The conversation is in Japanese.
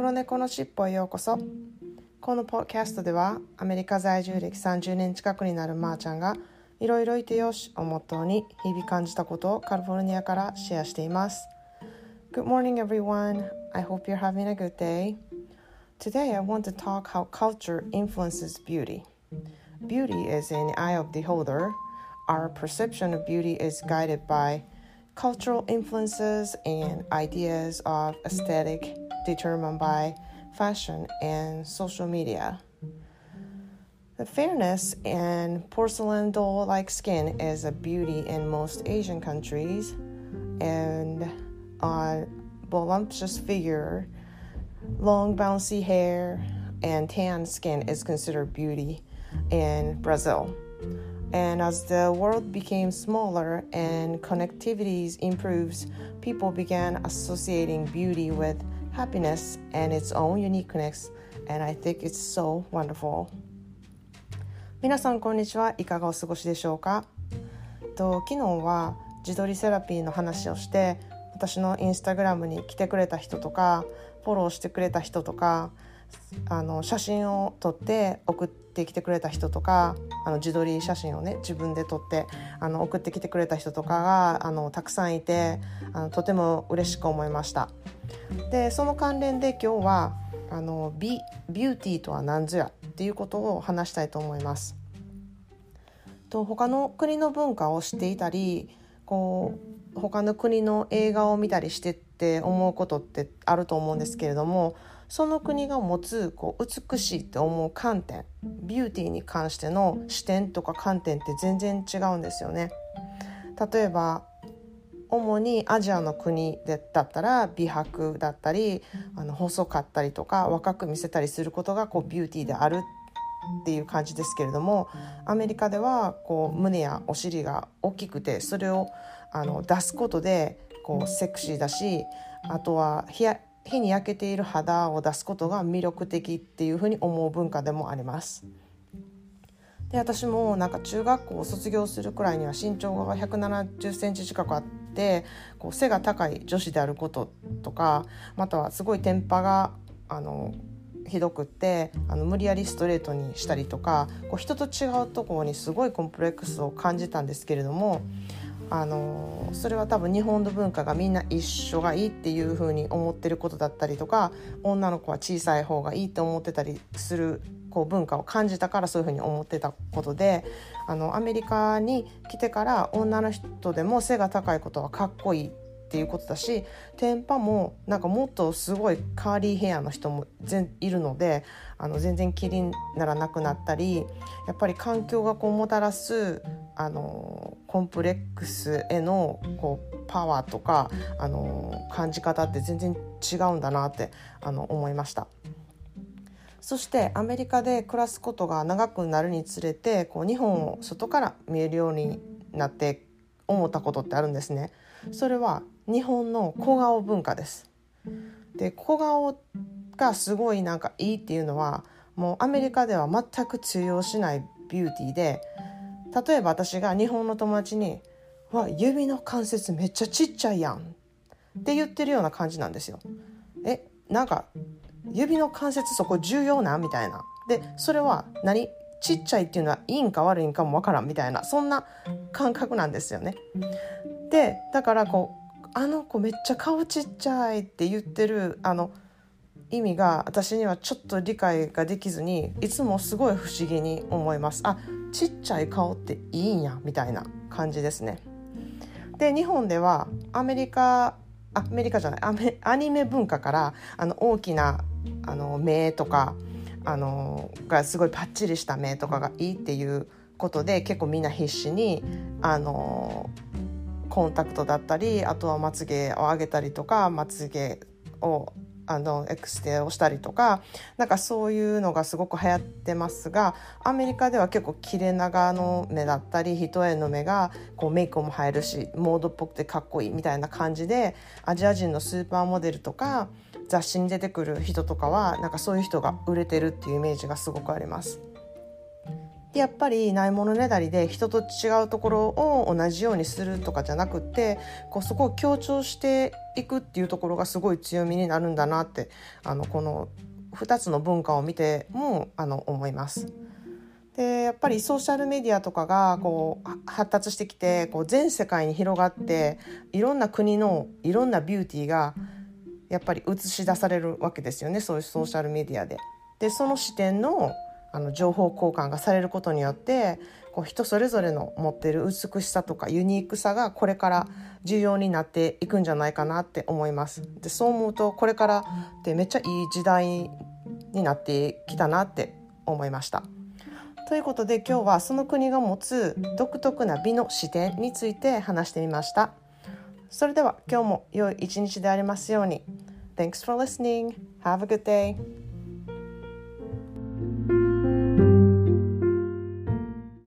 黒猫のしっぽへようこそこのポッドキャストではアメリカ在住歴30年近くになるまーちゃんがいろいろいてよしをモットーに日々感じたことをカリフォルニアからシェアしています Good morning everyone I hope you're having a good day Today I want to talk how culture influences beauty Beauty is in the eye of the beholder Our perception of beauty is guided by cultural influences and ideas of aesthetic determined by fashion and social media. The fairness and porcelain doll like skin is a beauty in most Asian countries, and a voluptuous figure, long bouncy hair, and tan skin is considered beauty in Brazil. And as the world became smaller and connectivity improved, people began associating beauty with happiness and its own uniqueness. And I think it's so wonderful. 皆さんこんにちはいかがお過ごしでしょうか？と昨日は自撮りセラピーの話をして私のインスタグラムに来てくれた人とかフォローしてくれた人とかあの写真を撮って送ってきてくれた人とかあの自撮り写真をね自分で撮ってあの送ってきてくれた人とかがあのたくさんいてあのとても嬉しく思いました。でその関連で今日はあのビビューティーとは何ぞやっていうことを話したいと思います。と他の国の文化を知っていたりこう他の国の映画を見たりしてって思うことってあると思うんですけれどもその国が持つこう美しいって思う観点ビューティーに関しての視点とか観点って全然違うんですよね。例えば主にアジアの国だったら美白だったりあの細かったりとか若く見せたりすることがこうビューティーであるっていう感じですけれどもアメリカではこう胸やお尻が大きくてそれをあの出すことでこうセクシーだしあとは火に焼けている肌を出すことが魅力的っていうふうに思う文化でもあります。で私もなんか中学校を卒業するくらいには身長が170センチ近くあってこう背が高い女子であることとかまたはすごいテンパがあのひどくってあの無理やりストレートにしたりとかこう人と違うところにすごいコンプレックスを感じたんですけれどもあのそれは多分日本の文化がみんな一緒がいいっていう風に思ってることだったりとか女の子は小さい方がいいって思ってたりするこう文化を感じたからそういう風に思ってたことであのアメリカに来てから女の人でも背が高いことはかっこいいっていうことだしテンパもなんかもっとすごいカーリーヘアの人も全いるのであの全然気にならなくなったりやっぱり環境がこうもたらすあのコンプレックスへのこうパワーとかあの感じ方って全然違うんだなってあの思いました。そしてアメリカで暮らすことが長くなるにつれてこう日本を外から見えるようになって思ったことってあるんですね。それは日本の小顔文化です。で小顔がすごいなんかいいっていうのはもうアメリカでは全く通用しないビューティーで例えば私が日本の友達に「わ指の関節めっちゃちっちゃいやん」って言ってるような感じなんですよ。えなんか指の関節そこ重要なみたいな。でそれは何？ちっちゃいっていうのはいいんか悪いんかもわからんみたいなそんな感覚なんですよね。でだからこうあの子めっちゃ顔ちっちゃいって言ってるあの意味が私にはちょっと理解ができずにいつもすごい不思議に思いますあちっちゃい顔っていいんやみたいな感じですね。で日本ではアメリカアメリカじゃないアメアニメ文化からあの大きなあの目とかあのがすごいパッチリした目とかがいいっていうことで結構みんな必死にあのコンタクトだったりあとはまつげを上げたりとかまつげをあのエクステをしたりとかなんかそういうのがすごく流行ってますがアメリカでは結構切れ長の目だったり一重の目がこうメイクも映えるしモードっぽくてかっこいいみたいな感じでアジア人のスーパーモデルとか雑誌に出てくる人とかはなんかそういう人が売れてるっていうイメージがすごくあります。でやっぱりないものねだりで人と違うところを同じようにするとかじゃなくてこうそこを強調していくっていうところがすごい強みになるんだなってあのこの2つの文化を見てもあの思います。でやっぱりソーシャルメディアとかがこう発達してきてこう全世界に広がっていろんな国のいろんなビューティーがやっぱり映し出されるわけですよねそういうソーシャルメディアで。でその視点のあの情報交換がされることによってこう人それぞれの持ってる美しさとかユニークさがこれから重要になっていくんじゃないかなって思います。でそう思うとこれからってめっちゃいい時代になってきたなって思いました。ということで今日はその国が持つ独特な美の視点について話してみました。それでは今日も良い一日でありますように。Thanks for listening. Have a good day.